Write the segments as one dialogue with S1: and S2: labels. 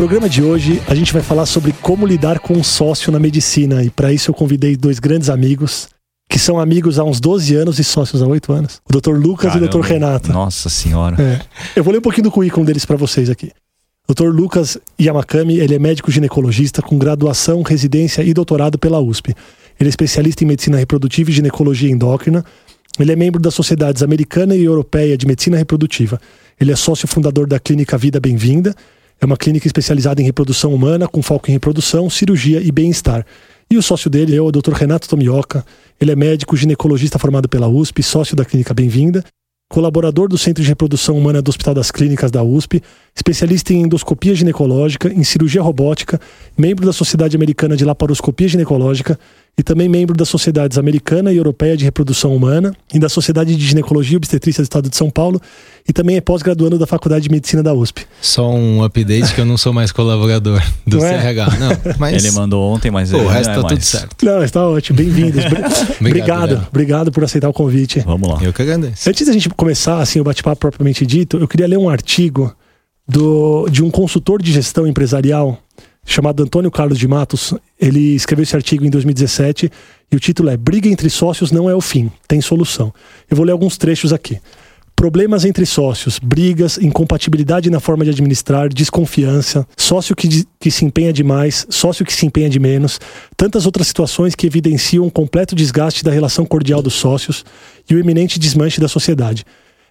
S1: Programa de hoje, a gente vai falar sobre como lidar com um sócio na medicina e para isso eu convidei dois grandes amigos, que são amigos há uns 12 anos e sócios há 8 anos. O Dr. Lucas Caramba, e o Dr. Renato.
S2: Nossa senhora.
S1: É. Eu vou ler um pouquinho do currículo deles para vocês aqui. Dr. Lucas Yamakami, ele é médico ginecologista com graduação, residência e doutorado pela USP. Ele é especialista em medicina reprodutiva e ginecologia endócrina. Ele é membro das sociedades americana e europeia de medicina reprodutiva. Ele é sócio fundador da clínica Vida Bem-vinda é uma clínica especializada em reprodução humana, com foco em reprodução, cirurgia e bem-estar. E o sócio dele é o Dr. Renato Tomioka. Ele é médico ginecologista formado pela USP, sócio da clínica Bem-vinda, colaborador do Centro de Reprodução Humana do Hospital das Clínicas da USP, especialista em endoscopia ginecológica, em cirurgia robótica, membro da Sociedade Americana de Laparoscopia Ginecológica e também membro das Sociedades Americana e Europeia de Reprodução Humana e da Sociedade de Ginecologia e Obstetrícia do Estado de São Paulo e também é pós-graduando da Faculdade de Medicina da USP.
S3: Só um update que eu não sou mais colaborador do não CRH. É? Não,
S2: mas... Ele mandou ontem, mas
S3: o resto
S2: tá
S3: é tudo mais. certo.
S1: Não, está ótimo. Bem-vindos. obrigado, obrigado, obrigado, por aceitar o convite.
S2: Vamos lá.
S3: Eu que agradeço.
S1: Antes da gente começar assim o bate-papo propriamente dito, eu queria ler um artigo do, de um consultor de gestão empresarial chamado Antônio Carlos de Matos. Ele escreveu esse artigo em 2017 e o título é Briga entre sócios não é o fim, tem solução. Eu vou ler alguns trechos aqui. Problemas entre sócios, brigas, incompatibilidade na forma de administrar, desconfiança, sócio que, que se empenha demais, sócio que se empenha de menos, tantas outras situações que evidenciam um completo desgaste da relação cordial dos sócios e o iminente desmanche da sociedade.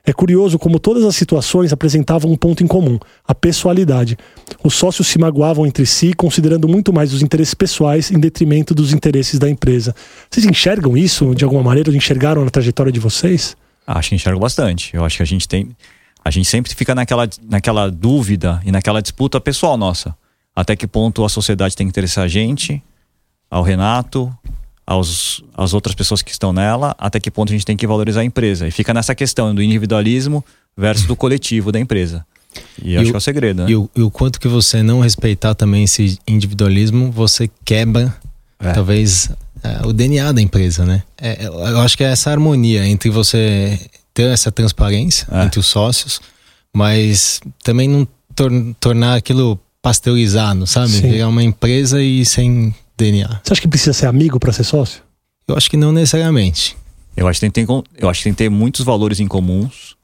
S1: É curioso como todas as situações apresentavam um ponto em comum: a pessoalidade. Os sócios se magoavam entre si, considerando muito mais os interesses pessoais em detrimento dos interesses da empresa. Vocês enxergam isso de alguma maneira? Enxergaram na trajetória de vocês?
S2: Acho que enxergo bastante. Eu acho que a gente tem. A gente sempre fica naquela, naquela dúvida e naquela disputa pessoal nossa. Até que ponto a sociedade tem que interessar a gente, ao Renato, aos, às outras pessoas que estão nela, até que ponto a gente tem que valorizar a empresa. E fica nessa questão do individualismo versus do coletivo da empresa. E, e acho o, que é o segredo, né?
S3: E o, e o, quanto que você não respeitar também esse individualismo, você quebra, é. talvez, é, o DNA da empresa, né? É, eu acho que é essa harmonia entre você ter essa transparência é. entre os sócios, mas também não tor tornar aquilo pasteurizado, sabe? Sim. Virar uma empresa e sem DNA.
S1: Você acha que precisa ser amigo para ser sócio?
S3: Eu acho que não necessariamente.
S2: Eu acho que tem, tem, eu acho que tem que ter muitos valores em comuns.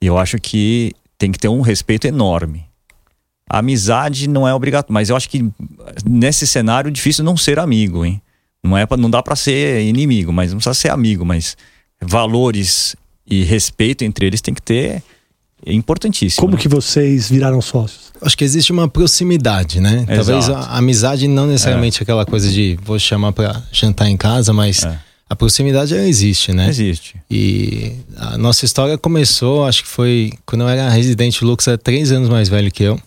S2: E eu acho que tem que ter um respeito enorme. A amizade não é obrigatório, mas eu acho que nesse cenário é difícil não ser amigo, hein? Não é pra, não dá para ser inimigo, mas não precisa ser amigo, mas valores e respeito entre eles tem que ter é importantíssimo.
S1: Como né? que vocês viraram sócios?
S3: Acho que existe uma proximidade, né? Exato. Talvez a, amizade não necessariamente é. aquela coisa de vou chamar para jantar em casa, mas é. a proximidade existe, né?
S2: Existe.
S3: E a nossa história começou, acho que foi quando eu era residente. O Lucas é três anos mais velho que eu.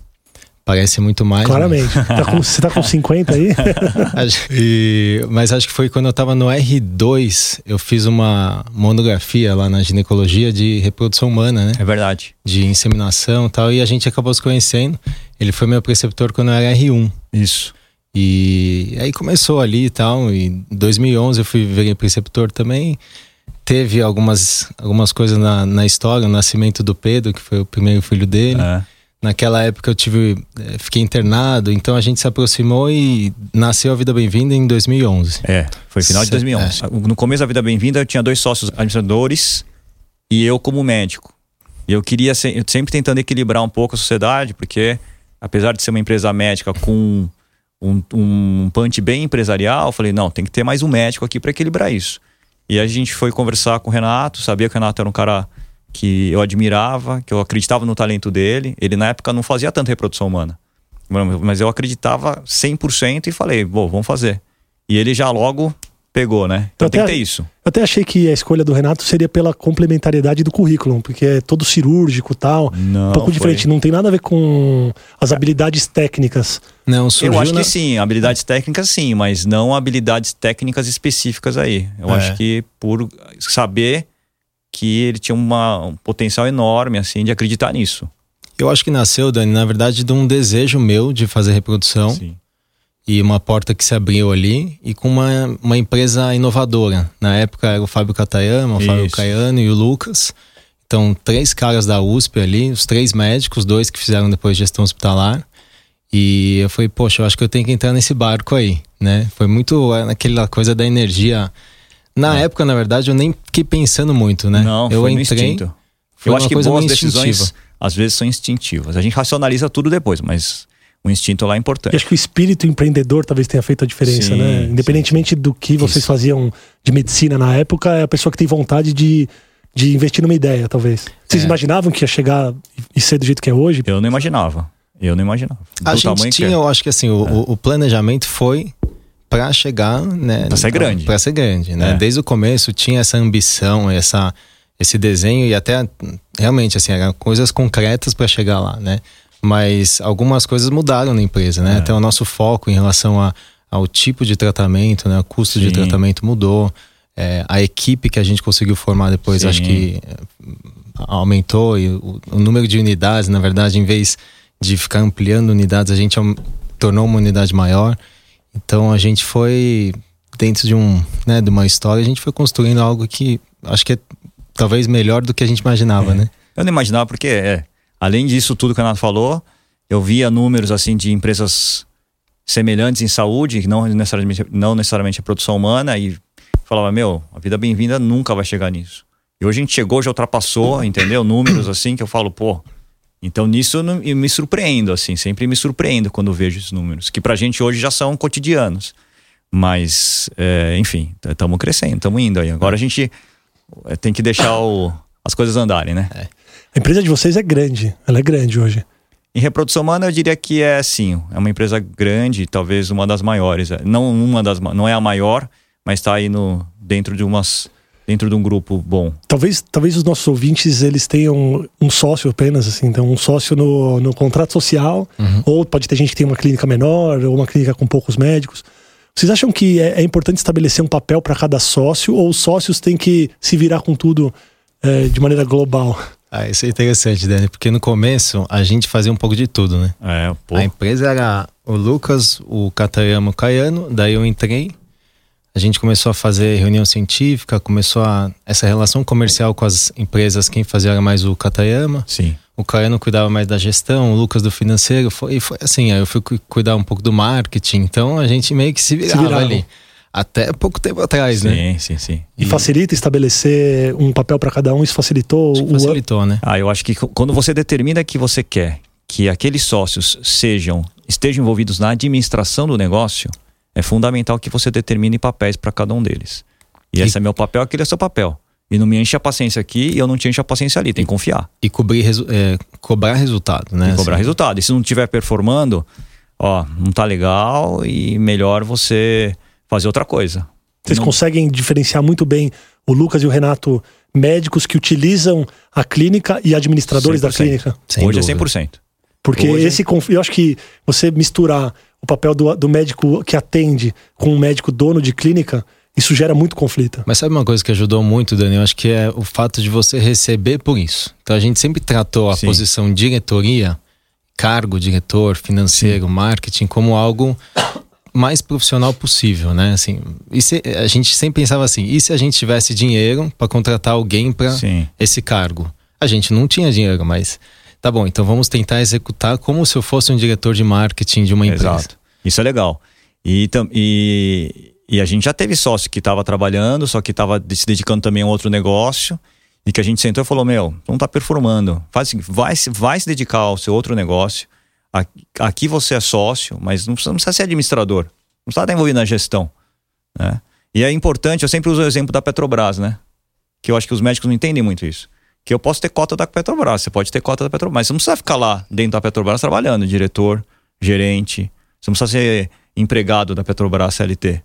S3: Parece muito mais.
S1: Né? Claramente. Né? Tá com, você tá com 50 aí?
S3: e, mas acho que foi quando eu tava no R2, eu fiz uma monografia lá na ginecologia de reprodução humana, né?
S2: É verdade.
S3: De inseminação e tal, e a gente acabou se conhecendo. Ele foi meu preceptor quando eu era R1.
S2: Isso.
S3: E aí começou ali e tal. E em 2011 eu fui virei preceptor também. Teve algumas, algumas coisas na, na história, o nascimento do Pedro, que foi o primeiro filho dele. É. Naquela época eu tive, eh, fiquei internado, então a gente se aproximou e nasceu a Vida Bem-vinda em 2011.
S2: É, foi final de 2011. É. No começo da Vida Bem-vinda eu tinha dois sócios administradores e eu como médico. E eu queria eu sempre tentando equilibrar um pouco a sociedade, porque apesar de ser uma empresa médica com um, um punch bem empresarial, eu falei, não, tem que ter mais um médico aqui para equilibrar isso. E a gente foi conversar com o Renato, sabia que o Renato era um cara que eu admirava, que eu acreditava no talento dele. Ele na época não fazia tanta reprodução humana. Mas eu acreditava 100% e falei, bom, vamos fazer. E ele já logo pegou, né? Então
S1: Eu
S2: tem
S1: até-
S2: que ter isso.
S1: Eu até achei que a escolha do Renato seria pela complementariedade do currículo, porque é todo cirúrgico e tal.
S2: Não,
S1: um pouco
S2: foi-
S1: diferente, não tem nada a ver com as habilidades técnicas.
S3: Não, surgiu
S2: Eu acho
S3: na-
S2: que sim, habilidades técnicas sim, mas não habilidades técnicas específicas aí. Eu
S3: É.
S2: acho que por saber que ele tinha uma, um potencial enorme, assim, de acreditar nisso.
S3: Eu acho que nasceu, Dani, na verdade, de um desejo meu de fazer reprodução
S2: Sim.
S3: e uma porta que se abriu ali e com uma, uma empresa inovadora. Na época era o Fábio Catayama, o Fábio
S2: Isso.
S3: Caiano e o Lucas. Então, três caras da USP ali, os três médicos, dois que fizeram depois gestão hospitalar. E eu falei, poxa, eu acho que eu tenho que entrar nesse barco aí, né? Foi muito é, aquela coisa da energia. Na época, na verdade, eu nem fiquei pensando muito, né?
S2: É. Não,
S3: eu
S2: foi no
S3: entrei.
S2: instinto.
S3: foi
S2: Eu acho que boas decisões,
S3: instintiva.
S2: às vezes, são instintivas. A gente racionaliza tudo depois, mas o instinto lá é
S1: E
S2: importante.
S1: acho que o espírito empreendedor talvez tenha feito a diferença,
S2: Sim,
S1: né? Independentemente do que vocês
S3: Isso.
S1: faziam de medicina na época, é a pessoa que tem vontade de, de investir numa ideia, talvez. Vocês
S3: É.
S1: imaginavam que ia chegar e ser do jeito que é hoje?
S2: Eu não imaginava. Eu não imaginava.
S3: A
S2: Do
S3: gente
S2: tamanho
S3: tinha,
S2: que é.
S3: eu acho que assim, o, o- o planejamento foi para chegar, né?
S2: Pra ser grande.
S3: Para ser grande, né?
S2: É.
S3: Desde o começo tinha essa ambição, essa esse desenho e até realmente assim, eram coisas concretas para chegar lá, né? Mas algumas coisas mudaram na empresa, né?
S2: É.
S3: Até o nosso foco em relação a, ao tipo de tratamento, né? O custo de
S2: Sim.
S3: tratamento mudou. É, a equipe que a gente conseguiu formar depois,
S2: Sim.
S3: acho que é, aumentou e o, o número de unidades, na verdade, em vez de ficar ampliando unidades, a gente tornou uma unidade maior. Então a gente foi dentro de um, né, de uma história, a gente foi construindo algo que acho que é talvez melhor do que a gente imaginava,
S2: É.
S3: né?
S2: Eu não imaginava porque, é, além disso tudo que o Renato falou, eu via números assim de empresas semelhantes em saúde, que não necessariamente, não necessariamente a produção humana, e falava, meu, a vida bem-vinda nunca vai chegar nisso. E hoje a gente chegou, já ultrapassou, entendeu? Números assim que eu falo, pô. Então nisso eu, não- eu me surpreendo, assim, sempre me surpreendo quando vejo esses números, que pra gente hoje já são cotidianos. Mas, é, enfim, estamos crescendo, estamos indo aí. Agora a gente é, tem que deixar o- as coisas andarem, né?
S1: A empresa de vocês é grande, ela é grande hoje.
S2: Em reprodução humana, eu diria que é sim, é uma empresa grande, talvez uma das maiores. É, Não uma das, não é a maior, mas está aí no dentro de umas dentro de um grupo bom.
S1: Talvez, talvez os nossos ouvintes eles tenham um sócio apenas, assim, então um sócio no, no contrato social, ou pode ter gente que tem uma clínica menor, ou uma clínica com poucos médicos. Vocês acham que é, é importante estabelecer um papel para cada sócio, ou os sócios têm que se virar com tudo é, de maneira global?
S3: Ah, isso é interessante, Dani, porque no começo a gente fazia um pouco de tudo, né?
S2: É, pô.
S3: A empresa era o Lucas, o Catayama, o Caiano, daí eu entrei. A gente começou a fazer reunião científica, começou a essa relação comercial com as empresas, quem fazia era mais o Catayama.
S2: Sim.
S3: O Caiano cuidava mais da gestão, o Lucas do financeiro. Foi, e foi assim, aí eu fui cu- cuidar um pouco do marketing. Então a gente meio que se virava,
S1: virava.
S3: ali. Até pouco tempo atrás, né?
S2: Sim, sim, sim.
S1: E facilita estabelecer um papel para cada um, isso facilitou
S3: que
S1: o.
S3: facilitou, né?
S2: Ah, eu acho que quando você determina que você quer que aqueles sócios sejam estejam envolvidos na administração do negócio, é fundamental que você determine papéis para cada um deles. E,
S3: E-
S2: esse é meu papel, aquele é seu papel. E não me enche a paciência aqui e eu não te encho a paciência ali, tem que confiar.
S3: E cobrir, resu- é, cobrar resultado, né?
S2: Que cobrar
S3: Assim,
S2: resultado. E se não estiver performando, ó, não tá legal e melhor você fazer outra coisa.
S1: Vocês
S2: Não-
S1: conseguem diferenciar muito bem o Lucas e o Renato, médicos que utilizam a clínica e administradores da
S2: 100%.
S1: clínica?
S3: sem
S2: Hoje
S3: dúvida.
S2: é 100%.
S1: Porque
S2: Hoje-
S1: esse conf- eu acho que você misturar o papel do, do médico que atende com um médico dono de clínica, isso gera muito conflito.
S3: Mas sabe uma coisa que ajudou muito, Dani? Eu acho que é o fato de você receber por isso. Então a gente sempre tratou a
S2: Sim.
S3: posição diretoria, cargo, diretor, financeiro, marketing, como algo mais profissional possível, né? Assim, e se- a gente sempre pensava assim: e se a gente tivesse dinheiro para contratar alguém para
S2: Sim.
S3: esse cargo? A gente não tinha dinheiro, mas tá bom. Então vamos tentar executar como se eu fosse um diretor de marketing de uma empresa.
S2: Exato. Isso é legal. E, e, e a gente já teve sócio que estava trabalhando, só que estava se dedicando também a um outro negócio. E que a gente sentou e falou: Meu, não está performando. Faz vai, se- vai se dedicar ao seu outro negócio. Aqui, aqui você é sócio, mas não precisa, não precisa ser administrador. Não precisa estar envolvido na gestão. Né? E é importante, eu sempre uso o exemplo da Petrobras, né? Que eu acho que os médicos não entendem muito isso. Que eu posso ter cota da Petrobras, você pode ter cota da Petrobras, mas você não precisa ficar lá dentro da Petrobras trabalhando, diretor, gerente. Você não precisa ser empregado da Petrobras CLT.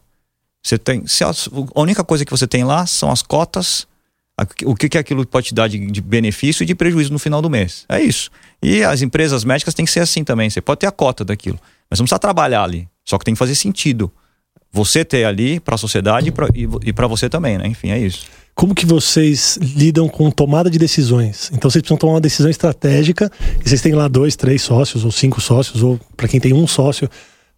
S2: Você tem. Se a, a única coisa que você tem lá são as cotas, a, o que, que aquilo pode te dar de, de, benefício e de prejuízo no final do mês. É isso. E as empresas médicas têm que ser assim também. Você pode ter a cota daquilo, mas não precisa trabalhar ali. Só que tem que fazer sentido. Você ter ali para a sociedade e para você também, né? Enfim, é isso.
S1: Como que vocês lidam com tomada de decisões? Então vocês precisam tomar uma decisão estratégica e vocês têm lá dois, três sócios ou cinco sócios ou para quem tem um sócio.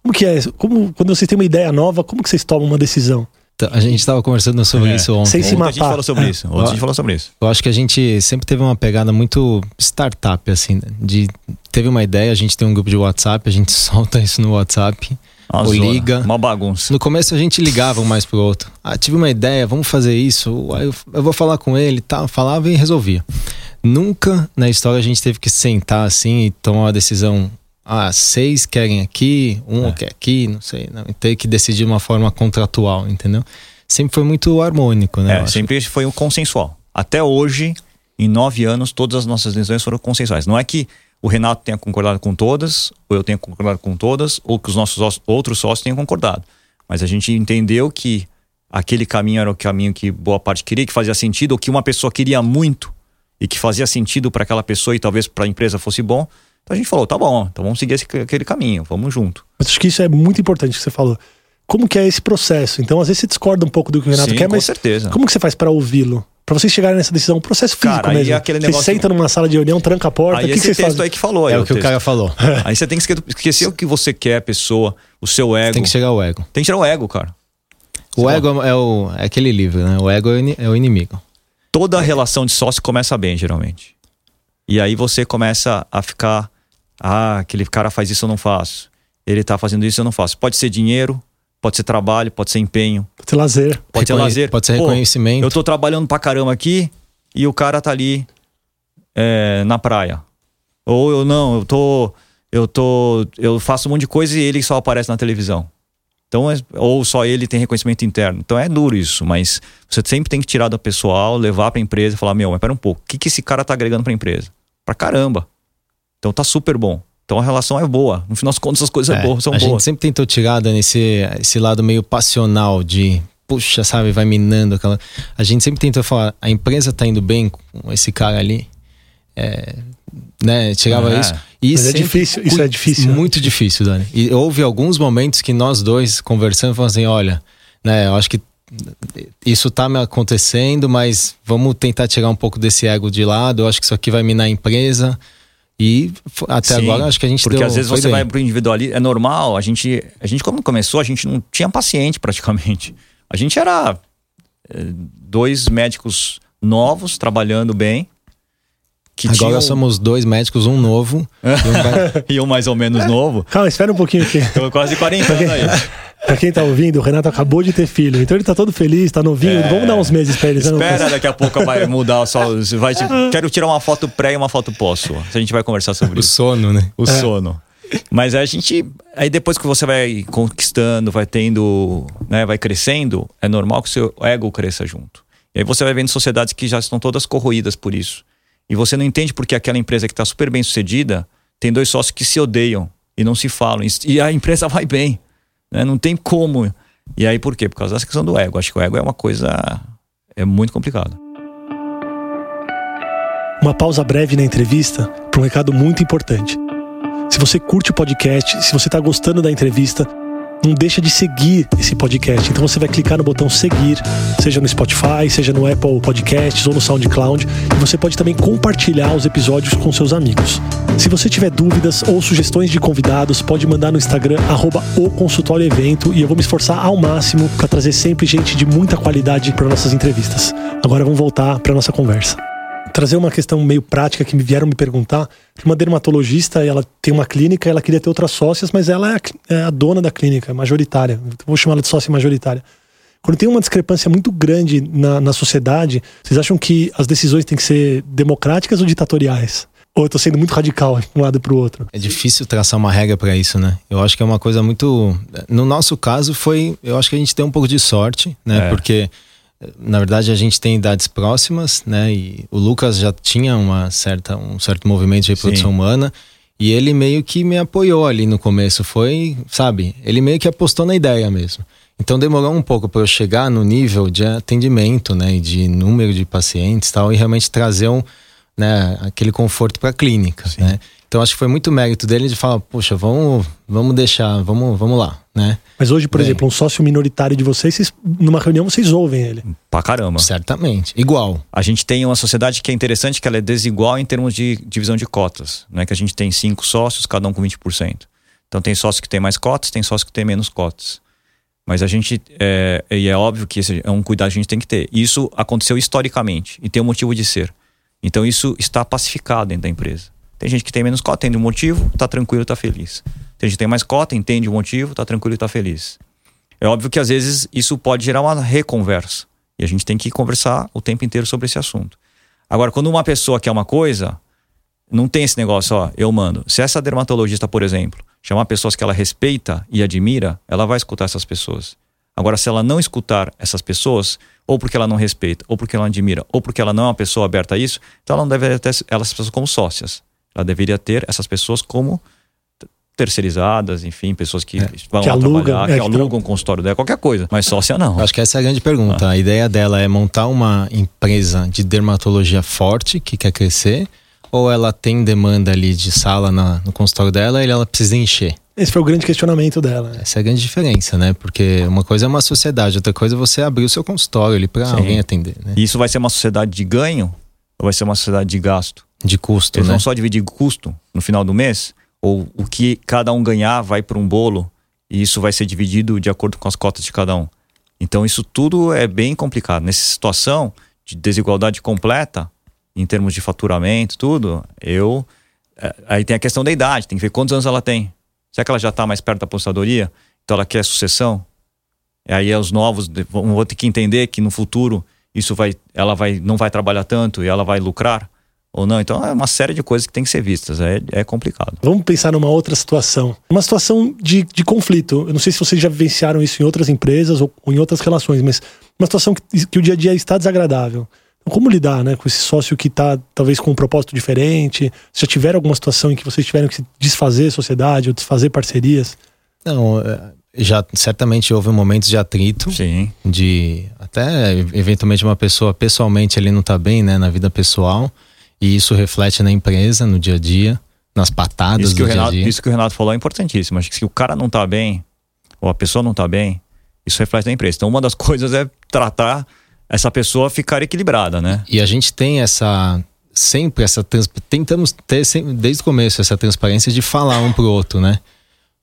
S1: Como que é? Como, quando vocês têm uma ideia nova, como que vocês tomam uma decisão?
S3: Então, a gente estava conversando sobre é. isso ontem.
S1: Sem se matar. a gente
S2: falou sobre isso. Ontem a gente falou sobre isso.
S3: Eu acho que a gente sempre teve uma pegada muito startup, assim, de teve uma ideia, a gente tem um grupo de WhatsApp, a gente solta isso no WhatsApp. Ou liga.
S2: Uma bagunça.
S3: No começo a gente ligava um mais pro outro. Ah, tive uma ideia, vamos fazer isso. Eu, eu vou falar com ele, tal. Falava e resolvia. Nunca na história a gente teve que sentar assim e tomar uma decisão ah, seis querem aqui, um é. quer aqui, não sei. Não, ter que decidir de uma forma contratual, entendeu? Sempre foi muito harmônico, né?
S2: É, sempre foi um consensual. Até hoje, em nove anos, todas as nossas decisões foram consensuais. Não é que o Renato tenha concordado com todas, ou eu tenha concordado com todas, ou que os nossos outros sócios tenham concordado. Mas a gente entendeu que aquele caminho era o caminho que boa parte queria, que fazia sentido, ou que uma pessoa queria muito e que fazia sentido para aquela pessoa e talvez para a empresa fosse bom. Então a gente falou, tá bom, então vamos seguir esse, aquele caminho, vamos junto.
S1: Mas acho que isso é muito importante que você falou. Como que é esse processo? Então, às vezes você discorda um pouco do que o Renato
S2: Sim,
S1: quer,
S2: com
S1: mas
S2: certeza.
S1: como que você faz para ouvi-lo? Para vocês chegarem nessa decisão, um processo físico
S2: cara,
S1: mesmo.
S2: aquele
S1: você
S2: negócio...
S1: senta numa sala de reunião, tranca a porta,
S2: aí
S1: o que,
S2: esse
S1: que
S2: texto aí que falou. Aí
S3: é o que o, o cara falou.
S2: aí você tem que esquecer o que você quer, a pessoa, o seu ego.
S3: Tem que chegar ao ego.
S2: Tem que chegar ao ego, cara.
S3: O você ego é, o, é aquele livro, né? O ego é o inimigo.
S2: Toda relação de sócio começa bem, geralmente. E aí você começa a ficar ah, aquele cara faz isso, eu não faço. Ele tá fazendo isso, eu não faço. Pode ser dinheiro, pode ser trabalho, pode ser empenho.
S1: Pode ser lazer.
S2: Pode ser lazer.
S3: Pode ser reconhecimento.
S2: Pô, eu tô trabalhando pra caramba aqui e o cara tá ali é, na praia. Ou eu não, eu tô. Eu tô. Eu faço um monte de coisa e ele só aparece na televisão. Então, é, ou só ele tem reconhecimento interno. Então é duro isso, mas você sempre tem que tirar do pessoal, levar pra empresa e falar: meu, mas pera um pouco, o que, que esse cara tá agregando pra empresa? Pra caramba. Então tá super bom. Então a relação é boa. No final das contas, as coisas é, boas, são
S3: a
S2: boas. A
S3: gente sempre tentou tirar nesse esse lado meio passional de puxa, sabe, vai minando aquela. A gente sempre tentou falar, a empresa tá indo bem com esse cara ali. É, né, chegava é. isso.
S1: E Mas é difícil, isso é difícil.
S3: Né? Muito né? difícil, Dani. E houve alguns momentos que nós dois conversando, falamos assim: olha, né, eu acho que isso tá me acontecendo, mas vamos tentar tirar um pouco desse ego de lado. Eu acho que isso aqui vai minar a empresa. E até Sim, agora acho que a gente
S2: Porque
S3: deu,
S2: às vezes você bem. vai pro individualismo, é normal, a gente, a gente quando começou, a gente não tinha paciente praticamente. A gente era é, dois médicos novos trabalhando bem.
S3: Que Agora tinham... somos dois médicos, um novo
S2: e, um... e um mais ou menos novo.
S1: Calma, espera um pouquinho aqui.
S2: Tô quase 40 anos aí.
S1: Pra quem tá ouvindo, o Renato acabou de ter filho. Então ele tá todo feliz, tá novinho. É... Vamos dar uns meses pra ele.
S2: Espera, daqui a pouco vai mudar só. Vai, quero tirar uma foto pré e uma foto pós sua. A gente vai conversar sobre
S3: o
S2: isso.
S3: O sono, né?
S2: O é. sono. Mas a gente. Aí depois que você vai conquistando, vai tendo. Né, vai crescendo, é normal que o seu ego cresça junto. E aí você vai vendo sociedades que já estão todas corroídas por isso. E você não entende porque aquela empresa que está super bem sucedida tem dois sócios que se odeiam e não se falam. E a empresa vai bem. Né? Não tem como. E aí por quê? Por causa dessa questão do ego. Acho que o ego é uma coisa. É muito complicado.
S1: Uma pausa breve na entrevista para um recado muito importante. Se você curte o podcast, se você está gostando da entrevista, não deixa de seguir esse podcast. Então você vai clicar no botão seguir, seja no Spotify, seja no Apple Podcasts ou no SoundCloud. E você pode também compartilhar os episódios com seus amigos. Se você tiver dúvidas ou sugestões de convidados, pode mandar no Instagram arroba o consultório evento e eu vou me esforçar ao máximo para trazer sempre gente de muita qualidade para nossas entrevistas. Agora vamos voltar para nossa conversa trazer uma questão meio prática que me vieram me perguntar. Uma dermatologista, ela tem uma clínica, ela queria ter outras sócias, mas ela é a, é a dona da clínica, é majoritária. Vou chamar ela de sócia majoritária. Quando tem uma discrepância muito grande na, na sociedade, vocês acham que as decisões têm que ser democráticas ou ditatoriais? Ou eu tô sendo muito radical de um lado para o outro?
S3: É difícil traçar uma regra para isso, né? Eu acho que é uma coisa muito. No nosso caso, foi. Eu acho que a gente tem um pouco de sorte, né? É. Porque na verdade a gente tem idades próximas, né? E o Lucas já tinha uma certa, um certo movimento de reprodução Sim. humana E ele meio que me apoiou ali no começo, foi, sabe? Ele meio que apostou na ideia mesmo. Então demorou um pouco para eu chegar no nível de atendimento, né, de número de pacientes, tal, e realmente trazer um, né, aquele conforto para a clínica, Sim. né? Então acho que foi muito mérito dele de falar, poxa, vamos, vamos deixar, vamos, vamos lá, né?
S1: Mas hoje, por Bem, exemplo, um sócio minoritário de vocês, vocês, numa reunião vocês ouvem ele.
S2: Pra caramba.
S3: Certamente. Igual.
S2: A gente tem uma sociedade que é interessante, que ela é desigual em termos de divisão de cotas. Não é que a gente tem cinco sócios, cada um com 20%. Então tem sócio que tem mais cotas, tem sócio que tem menos cotas. Mas a gente, é, e é óbvio que esse é um cuidado que a gente tem que ter. Isso aconteceu historicamente e tem um motivo de ser. Então isso está pacificado dentro da empresa. Tem gente que tem menos cota, entende o motivo, tá tranquilo, tá feliz. Tem gente que tem mais cota, entende o motivo, tá tranquilo e tá feliz. É óbvio que às vezes isso pode gerar uma reconversa. E a gente tem que conversar o tempo inteiro sobre esse assunto. Agora, quando uma pessoa quer uma coisa, não tem esse negócio, ó, eu mando. Se essa dermatologista, por exemplo, chamar pessoas que ela respeita e admira, ela vai escutar essas pessoas. Agora, se ela não escutar essas pessoas, ou porque ela não respeita, ou porque ela não admira, ou porque ela não é uma pessoa aberta a isso, então ela não deve ter elas pessoas como sócias. Ela deveria ter essas pessoas como terceirizadas, enfim, pessoas que é, vão que alugam, trabalhar, é, que alugam o consultório dela, qualquer coisa, mas sócia não.
S3: Acho que essa é a grande pergunta. Ah. A ideia dela é montar uma empresa de dermatologia forte que quer crescer, ou ela tem demanda ali de sala na, no consultório dela e ela precisa encher?
S1: Esse foi o grande questionamento dela. Né?
S3: Essa é a grande diferença, né? Porque uma coisa é uma sociedade, outra coisa é você abrir o seu consultório ali para alguém atender. Né?
S2: E isso vai ser uma sociedade de ganho ou vai ser uma sociedade de gasto?
S3: De custo,
S2: Eles
S3: né?
S2: vão só dividir custo no final do mês? Ou o que cada um ganhar vai para um bolo e isso vai ser dividido de acordo com as cotas de cada um? Então isso tudo é bem complicado. Nessa situação de desigualdade completa, em termos de faturamento, tudo, eu. É, aí tem a questão da idade, tem que ver quantos anos ela tem. Será que ela já está mais perto da aposentadoria? Então ela quer sucessão? E aí os novos vão ter que entender que no futuro isso vai, ela vai, não vai trabalhar tanto e ela vai lucrar ou não. Então é uma série de coisas que tem que ser vistas. É, é complicado.
S1: Vamos pensar numa outra situação. Uma situação de, de conflito. Eu não sei se vocês já vivenciaram isso em outras empresas ou, ou em outras relações, mas uma situação que, que o dia a dia está desagradável. Como lidar né, com esse sócio que está talvez com um propósito diferente? Se já tiveram alguma situação em que vocês tiveram que desfazer sociedade ou desfazer parcerias?
S3: Não, é, já certamente houve momentos de atrito.
S2: Sim.
S3: De até eventualmente uma pessoa pessoalmente ele não está bem, né, na vida pessoal. E isso reflete na empresa, no dia a dia, nas patadas
S2: isso
S3: do
S2: dia
S3: a dia.
S2: Isso que o Renato falou é importantíssimo. Acho que se o cara não está bem, ou a pessoa não está bem, isso reflete na empresa. Então, uma das coisas é tratar essa pessoa ficar equilibrada, né?
S3: E a gente tem essa sempre essa tentamos ter desde o começo essa transparência de falar um pro outro, né?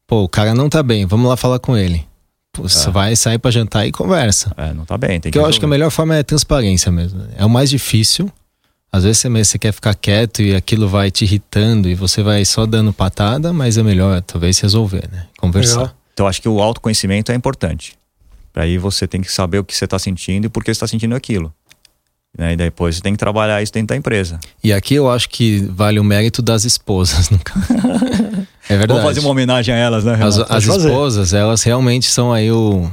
S3: Pô, o cara não tá bem, vamos lá falar com ele. Pô, você é. vai sair para jantar e conversa.
S2: É, não tá bem, tem
S3: que eu acho que a melhor forma é transparência mesmo. É o mais difícil, às vezes você quer ficar quieto e aquilo vai te irritando e você vai só dando patada, mas é melhor talvez resolver, né? Conversar. Legal.
S2: Então acho que o autoconhecimento é importante. Aí você tem que saber o que você está sentindo e por que você está sentindo aquilo. Né? E depois você tem que trabalhar isso dentro da empresa.
S3: E aqui eu acho que vale o mérito das esposas, no caso.
S2: É verdade. Vamos fazer uma homenagem a elas, né,
S3: Renato? As, as esposas, elas realmente são aí o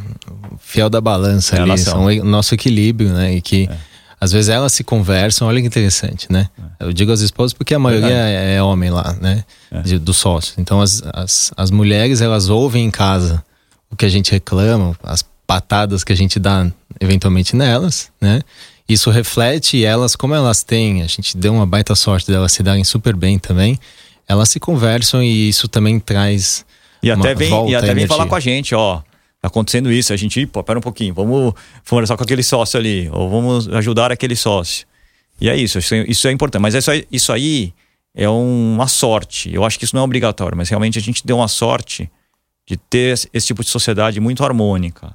S3: fiel da balança ali, são o nosso equilíbrio, né? E que é às vezes elas se conversam, olha que interessante, né? É. Eu digo as esposas porque a maioria é, é, homem lá, né? É. De, do sócio. Então as, as, as mulheres, elas ouvem em casa o que a gente reclama, as patadas que a gente dá eventualmente nelas, né? Isso reflete elas, como elas têm, a gente deu uma baita sorte delas se darem super bem também, elas se conversam e isso também traz.
S2: E até vem, e até vem falar com a gente, ó tá acontecendo isso, a gente, pô, pera um pouquinho, vamos conversar com aquele sócio ali, ou vamos ajudar aquele sócio. E é isso, isso é importante. Mas isso, isso aí é uma sorte. Eu acho que isso não é obrigatório, mas realmente a gente deu uma sorte de ter esse tipo de sociedade muito harmônica.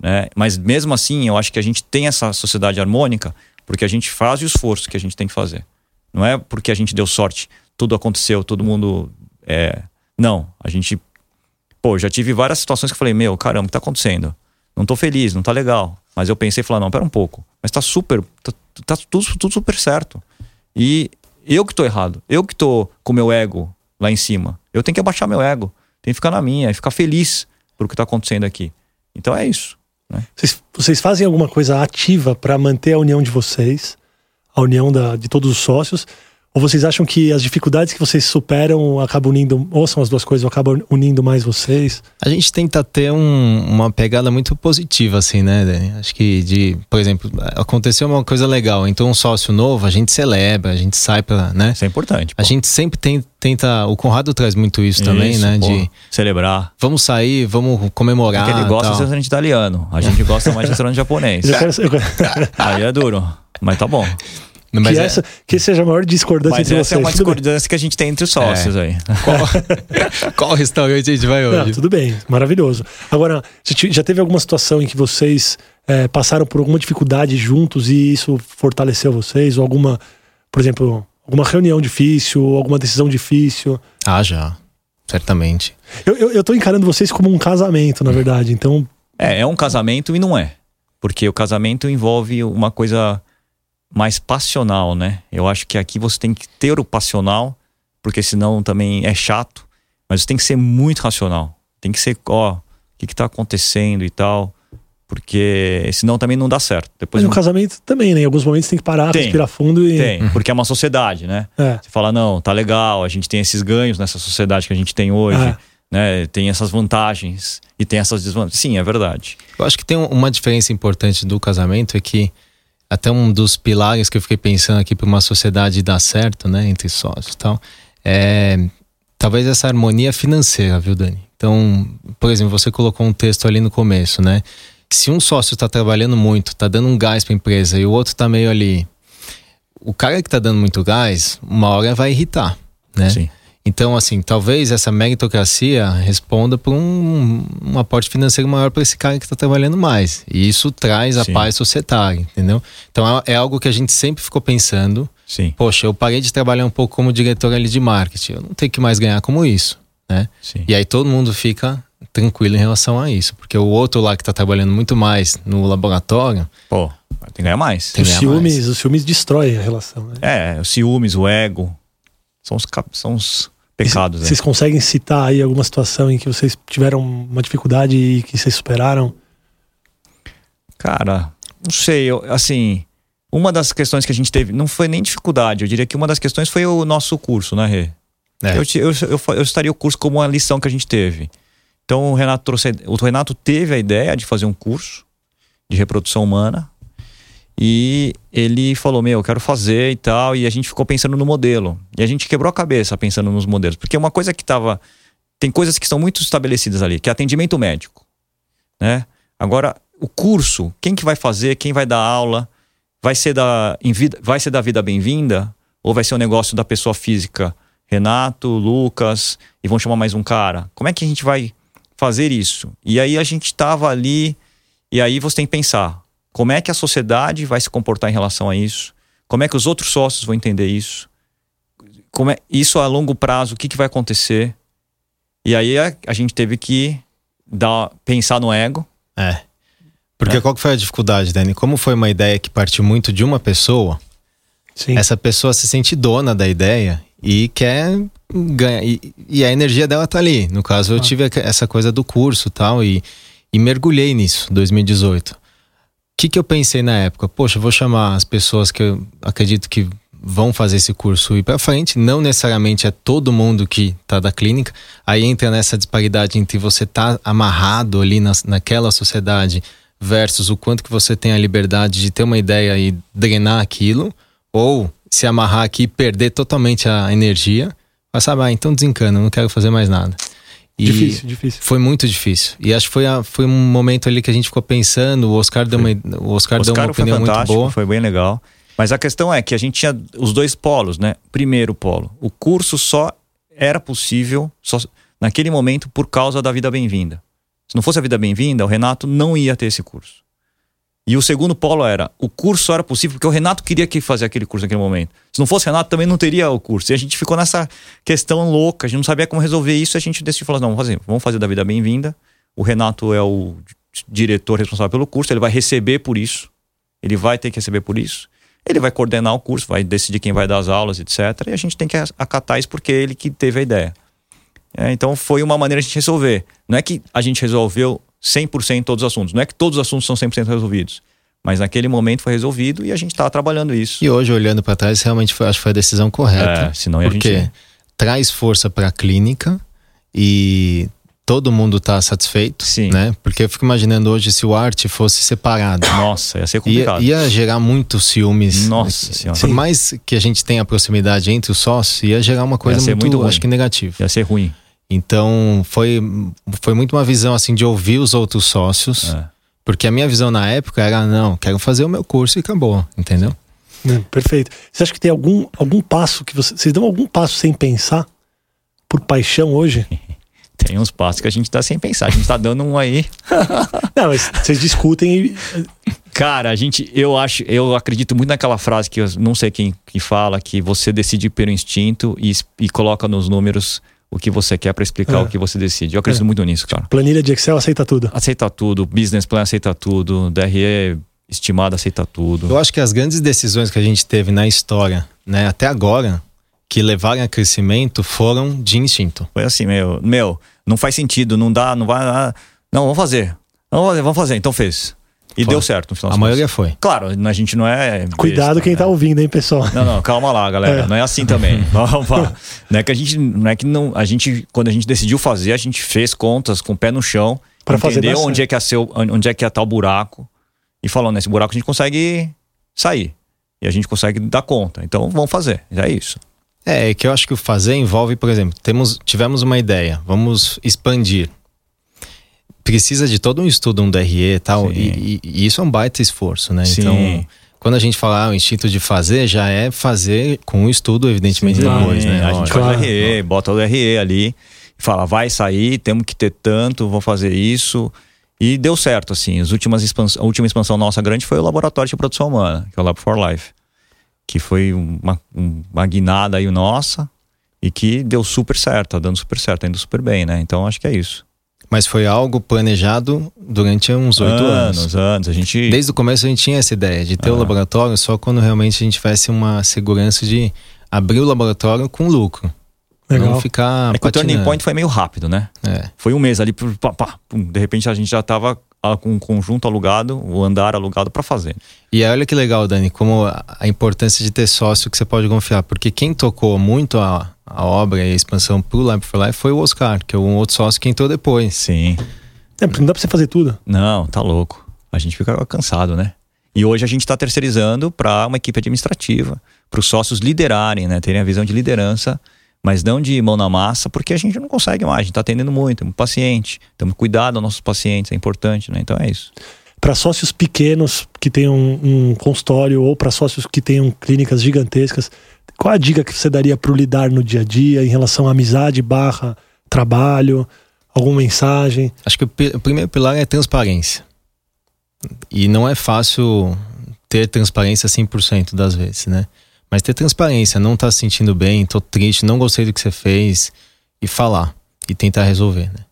S2: Né? Mas mesmo assim, eu acho que a gente tem essa sociedade harmônica porque a gente faz o esforço que a gente tem que fazer. Não é porque a gente deu sorte, tudo aconteceu, todo mundo. É... Não, a gente Pô, já tive várias situações que eu falei, meu, caramba, o que tá acontecendo? Não tô feliz, não tá legal. Mas eu pensei e falei, não, pera um pouco. Mas tá super, tá, tá tudo, tudo super certo. E eu que tô errado. Eu que tô com meu ego lá em cima. Eu tenho que abaixar meu ego. Tenho que ficar na minha e ficar feliz por o que tá acontecendo aqui. Então é isso. Né?
S1: Vocês, vocês fazem alguma coisa ativa para manter a união de vocês, a união da, de todos os sócios? Ou vocês acham que as dificuldades que vocês superam acabam unindo, ou são as duas coisas, ou acabam unindo mais vocês?
S3: A gente tenta ter um, uma pegada muito positiva, assim, né, Dani? Acho que de, por exemplo, aconteceu uma coisa legal, então um sócio novo, a gente celebra, a gente sai pra, né?
S2: Isso é importante.
S3: Pô. A gente sempre tem, tenta, o Conrado traz muito isso, isso também, né? Pô, de
S2: celebrar.
S3: Vamos sair, vamos comemorar.
S2: Porque ele gosta de restaurante italiano, a gente gosta mais de restaurante japonês. Aí é duro, mas tá bom.
S1: Mas que, é... essa, que seja a maior discordância
S2: Mas
S1: entre
S2: essa
S1: vocês.
S2: é uma discordância que a gente tem entre os sócios é. aí.
S3: Qual, qual restaurante a gente vai hoje?
S1: Não, tudo bem, maravilhoso. Agora, já teve alguma situação em que vocês é, passaram por alguma dificuldade juntos e isso fortaleceu vocês? Ou alguma, por exemplo, alguma reunião difícil, alguma decisão difícil?
S3: Ah, já. Certamente.
S1: Eu, eu, eu tô encarando vocês como um casamento, na verdade. Então.
S2: É, é um casamento e não é. Porque o casamento envolve uma coisa mais passional, né? Eu acho que aqui você tem que ter o passional, porque senão também é chato, mas você tem que ser muito racional. Tem que ser, ó, o que que tá acontecendo e tal, porque senão também não dá certo.
S1: Depois mas no casamento também, né? Em alguns momentos tem que parar, tem, respirar fundo e...
S2: Tem, porque é uma sociedade, né? É. Você fala, não, tá legal, a gente tem esses ganhos nessa sociedade que a gente tem hoje, é. né? Tem essas vantagens e tem essas desvantagens. Sim, é verdade.
S3: Eu acho que tem uma diferença importante do casamento é que até um dos pilares que eu fiquei pensando aqui para uma sociedade dar certo, né, entre sócios e tal, é talvez essa harmonia financeira, viu, Dani? Então, por exemplo, você colocou um texto ali no começo, né? Se um sócio está trabalhando muito, está dando um gás para a empresa e o outro está meio ali, o cara que está dando muito gás, uma hora vai irritar, né? Sim. Então, assim, talvez essa meritocracia responda por um, um aporte financeiro maior para esse cara que está trabalhando mais. E isso traz a Sim. paz societária, entendeu? Então, é, é, algo que a gente sempre ficou pensando.
S2: Sim.
S3: Poxa, eu parei de trabalhar um pouco como diretor ali de marketing. Eu não tenho que mais ganhar como isso, né?
S2: Sim.
S3: E aí todo mundo fica tranquilo em relação a isso. Porque o outro lá que está trabalhando muito mais no laboratório...
S2: Pô, tem que ganhar mais.
S1: Tem os, ciúmes, mais. os ciúmes destroem a relação. Né?
S2: É, os ciúmes, o ego... São os, são os pecados.
S1: Vocês né? conseguem citar aí alguma situação em que vocês tiveram uma dificuldade e que vocês superaram?
S2: Cara, não sei, eu, assim, uma das questões que a gente teve, não foi nem dificuldade, eu diria que uma das questões foi o nosso curso, né, Rê? É. Eu, eu, eu, eu estaria o curso como uma lição que a gente teve. Então o Renato trouxe, o Renato teve a ideia de fazer um curso de reprodução humana e ele falou: Meu, eu quero fazer e tal. E a gente ficou pensando no modelo. E a gente quebrou a cabeça pensando nos modelos. Porque uma coisa que tava. Tem coisas que são muito estabelecidas ali, que é atendimento médico. Né? Agora, o curso, quem que vai fazer, quem vai dar aula, vai ser da, vida, vai ser da vida bem-vinda? Ou vai ser um negócio da pessoa física? Renato, Lucas, e vão chamar mais um cara. Como é que a gente vai fazer isso? E aí a gente tava ali, e aí você tem que pensar como é que a sociedade vai se comportar em relação a isso? Como é que os outros sócios vão entender isso? Como é isso a longo prazo? O que, que vai acontecer? E aí a, a gente teve que dar, pensar no ego.
S3: É. Porque é. qual que foi a dificuldade, Dani? Como foi uma ideia que partiu muito de uma pessoa, Sim. essa pessoa se sente dona da ideia e quer ganhar. E, e a energia dela tá ali. No caso, eu ah. tive essa coisa do curso tal, e, e mergulhei nisso, 2018 que, que eu pensei na época? Poxa, vou chamar as pessoas que eu acredito que vão fazer esse curso ir para frente. Não necessariamente é todo mundo que tá da clínica. Aí entra nessa disparidade entre você tá amarrado ali na, naquela sociedade versus o quanto que você tem a liberdade de ter uma ideia e drenar aquilo, ou se amarrar aqui e perder totalmente a energia. Mas sabe, ah, então desencana, não quero fazer mais nada.
S1: E difícil, difícil.
S3: Foi muito difícil. E acho que foi, a, foi um momento ali que a gente ficou pensando. O Oscar deu uma, o Oscar, Oscar deu uma opinião muito boa.
S2: Foi bem legal. Mas a questão é que a gente tinha os dois polos, né? Primeiro polo, o curso só era possível só naquele momento por causa da vida bem-vinda. Se não fosse a vida bem-vinda, o Renato não ia ter esse curso. E o segundo polo era, o curso era possível porque o Renato queria que fazer aquele curso naquele momento. Se não fosse Renato, também não teria o curso. E a gente ficou nessa questão louca, a gente não sabia como resolver isso, a gente decidiu falar, não, vamos fazer, vamos fazer da vida bem-vinda. O Renato é o diretor responsável pelo curso, ele vai receber por isso. Ele vai ter que receber por isso. Ele vai coordenar o curso, vai decidir quem vai dar as aulas, etc. E a gente tem que acatar isso porque ele que teve a ideia. É, então foi uma maneira de a gente resolver. Não é que a gente resolveu 100% todos os assuntos. Não é que todos os assuntos são 100% resolvidos. Mas naquele momento foi resolvido e a gente estava trabalhando isso.
S3: E hoje, olhando para trás, realmente foi, acho que foi a decisão correta.
S2: É, senão a
S3: porque
S2: gente...
S3: traz força para a clínica e todo mundo está satisfeito,
S2: Sim.
S3: né? Porque eu fico imaginando hoje se o arte fosse separado.
S2: Nossa, ia ser
S3: Ia,
S2: complicado.
S3: ia gerar muito ciúmes.
S2: Nossa senhora.
S3: Por mais que a gente tenha proximidade entre os sócios, ia gerar uma coisa muito,
S2: muito
S3: acho que negativa.
S2: Ia ser ruim.
S3: Então, foi, foi muito uma visão assim de ouvir os outros sócios.
S2: É.
S3: Porque a minha visão na época era, não, quero fazer o meu curso e acabou, entendeu?
S1: É, perfeito. Você acha que tem algum, algum passo que você, vocês dão algum passo sem pensar por paixão hoje?
S2: Tem uns passos que a gente tá sem pensar. A gente tá dando um aí.
S1: Não, mas vocês discutem e
S2: Cara, a gente, eu acho, eu acredito muito naquela frase que eu não sei quem que fala, que você decide pelo instinto e, e coloca nos números o que você quer para explicar
S1: É.
S2: o que você decide. Eu acredito
S1: É.
S2: muito nisso, cara.
S1: planilha de Excel aceita tudo.
S2: Aceita tudo, business plan aceita tudo, DRE estimado aceita tudo.
S3: Eu acho que as grandes decisões que a gente teve na história, né, até agora, que levaram a crescimento foram de instinto.
S2: Foi assim, meu, meu, não faz sentido, não dá, não vai, ah, não, vamos fazer. Vamos fazer, vamos fazer, então fez. E
S3: Foi.
S2: deu certo no final.
S3: A maioria foi.
S2: Claro, a gente não é.
S1: Cuidado
S2: besta,
S1: quem
S2: né?
S1: tá ouvindo, hein, pessoal?
S2: Não, não, calma lá, galera.
S1: É.
S2: Não é assim também. Vamos lá. Não é que a gente, não é que não, a gente, quando a gente decidiu fazer, a gente fez contas com o pé no chão,
S1: Pra fazer
S2: entendeu
S1: dar
S2: onde é que ia ser, o- onde é que ia estar o buraco e falou nesse buraco a gente consegue sair e a gente consegue dar conta. Então vamos fazer. É isso.
S3: É, é que eu acho que o fazer envolve, por exemplo, temos, tivemos uma ideia, vamos expandir. Precisa de todo um estudo, um DRE e tal, e, e- e isso é um baita esforço, né?
S2: Sim.
S3: Então, quando a gente fala ah, o instinto de fazer, já é fazer com o estudo, evidentemente,
S1: Sim.
S3: depois, né?
S2: A gente
S3: Lógico.
S2: faz o
S1: Claro.
S2: RE, bota o RE ali e fala, vai sair, temos que ter tanto, vou fazer isso. E deu certo, assim. As últimas expans- a última expansão nossa grande foi o laboratório de produção humana, que é o Lab for Life. Que foi uma, uma guinada aí nossa e que deu super certo, tá dando super certo, tá indo super bem, né? Então acho que é isso.
S3: Mas foi algo planejado durante uns oito anos.
S2: Anos, anos. A gente.
S3: Desde o começo a gente tinha essa ideia de ter o
S2: Ah.
S3: laboratório só quando realmente a gente tivesse uma segurança de abrir o laboratório com lucro.
S1: Legal.
S3: Não ficar
S2: É que o turning
S3: patinando.
S2: point foi meio rápido, né?
S3: É.
S2: Foi um mês ali, pá, pá, pum, de repente a gente já tava com um conjunto alugado, o andar alugado para fazer.
S3: E olha que legal, Dani, como a a importância de ter sócio que você pode confiar. Porque quem tocou muito a, a obra e a expansão pro Lab for Life foi o Oscar, que é um outro sócio que entrou depois.
S2: Sim.
S1: É, porque não dá pra você fazer tudo.
S2: Não, tá louco. A gente fica cansado, né? E hoje a gente está terceirizando para uma equipe administrativa, para os sócios liderarem, né? Terem a visão de liderança, mas não de mão na massa, porque a gente não consegue mais. A gente está atendendo muito, é muito paciente. Temos que cuidar dos nossos pacientes, é importante, né? Então é isso.
S1: Para sócios pequenos que tenham um consultório ou para sócios que tenham clínicas gigantescas, qual a dica que você daria para o lidar no dia a dia em relação à amizade barra trabalho? Alguma mensagem?
S3: Acho que o, o primeiro pilar é transparência. E não é fácil ter transparência 100% das vezes, né? Mas ter transparência, não tá se sentindo bem, tô triste, não gostei do que você fez e falar e tentar resolver, né?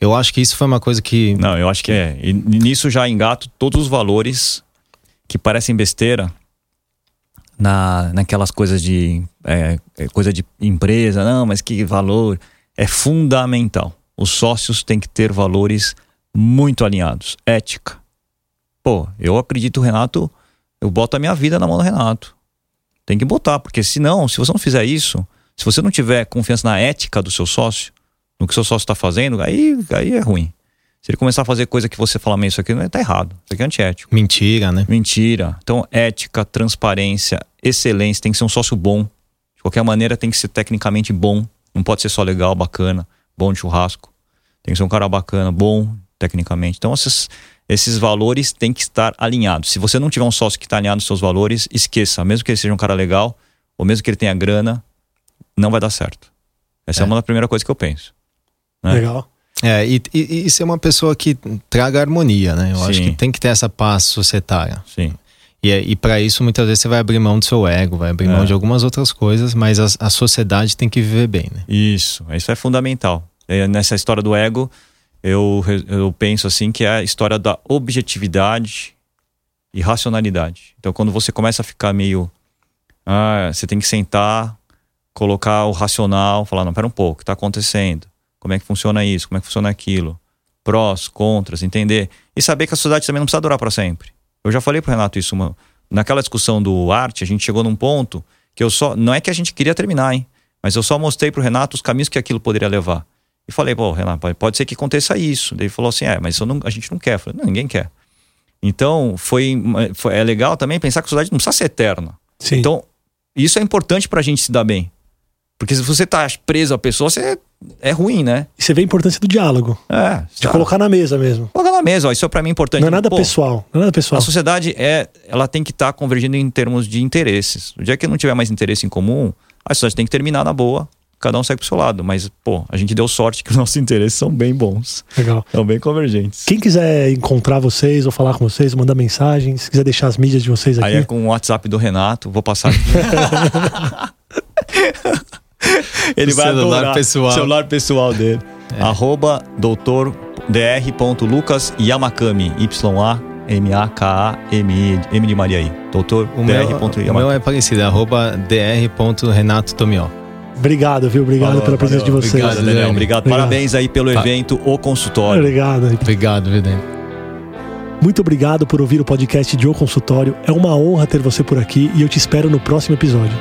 S3: Eu acho que isso foi uma coisa que
S2: Não, eu acho que é. E nisso já engato todos os valores que parecem besteira na, naquelas coisas de é, é, coisa de empresa, não, mas que valor é fundamental. Os sócios têm que ter valores muito alinhados, ética. Pô, eu acredito, Renato, eu boto a minha vida na mão do Renato. Tem que botar, porque senão, se você não fizer isso, se você não tiver confiança na ética do seu sócio, no que seu sócio está fazendo, aí, aí é ruim. Se ele começar a fazer coisa que você fala, mas isso aqui não é, tá errado, isso aqui é antiético.
S3: mentira, né?
S2: Mentira. Então, ética, transparência, excelência, tem que ser um sócio bom. De qualquer maneira, tem que ser tecnicamente bom. Não pode ser só legal, bacana, bom de churrasco. Tem que ser um cara bacana, bom tecnicamente. Então, esses, esses valores têm que estar alinhados. Se você não tiver um sócio que está alinhado nos seus valores, esqueça. Mesmo que ele seja um cara legal, ou mesmo que ele tenha grana, não vai dar certo. Essa é,
S3: É.
S2: uma das primeiras coisas que eu penso. É.
S1: Legal.
S3: É, e, e, e ser uma pessoa que traga harmonia, né? Eu acho
S2: Sim.
S3: que tem que ter essa paz societária.
S2: Sim.
S3: E, e para isso, muitas vezes, você vai abrir mão do seu ego, vai abrir mão
S2: É.
S3: de algumas outras coisas, mas a, a sociedade tem que viver bem, né?
S2: Isso, isso é fundamental. É, nessa história do ego, eu, eu penso assim que é a história da objetividade e racionalidade. Então, quando você começa a ficar meio. Ah, você tem que sentar, colocar o racional, falar: não, pera um pouco, o que está acontecendo? Como é que funciona isso? Como é que funciona aquilo? Prós, contras, entender. E saber que a sociedade também não precisa durar para sempre. Eu já falei pro Renato isso, uma, naquela discussão do arte, a gente chegou num ponto que eu só. Não é que a gente queria terminar, hein? Mas eu só mostrei pro Renato os caminhos que aquilo poderia levar. E falei, pô, Renato, pode ser que aconteça isso. Daí ele falou assim: é, mas não, a gente não quer. Eu falei, não, ninguém quer. Então, foi, foi, é legal também pensar que a sociedade não precisa ser eterna. Sim. Então, isso é importante pra gente se dar bem. Porque se você tá preso à pessoa, você é ruim, né?
S1: E você vê a importância do diálogo.
S2: É.
S1: De tá. colocar na mesa mesmo.
S2: Colocar na mesa, ó, isso é pra mim importante.
S1: Não é nada Pô, pessoal. Não é nada pessoal.
S2: A sociedade é, ela tem que estar tá convergindo em termos de interesses. O dia que não tiver mais interesse em comum, a sociedade tem que terminar na boa. Cada um segue pro seu lado. Mas, pô, a gente deu sorte que os nossos interesses são bem bons.
S1: Legal.
S2: São bem convergentes.
S1: Quem quiser encontrar vocês ou falar com vocês, mandar mensagem, se quiser deixar as mídias de vocês aqui.
S2: Aí é com o WhatsApp do Renato, vou passar aqui. Ele o vai celular adorar. pessoal. celular pessoal dele. É. Arroba doutor dr.lucas Yamakami. Y-A M-A-K-A-M-I, M de Maria aí. Doutor
S3: o meu, o meu é parecido, arroba dr.renato Tomió.
S1: Obrigado, viu? Obrigado Falou, pela presença valeu. de vocês.
S2: Obrigado, Daniel. Obrigado. obrigado. Parabéns aí pelo tá. evento O Consultório.
S1: Obrigado.
S3: Obrigado, viu, Daniel?
S1: Muito obrigado por ouvir o podcast de O Consultório. É uma honra ter você por aqui e eu te espero no próximo episódio.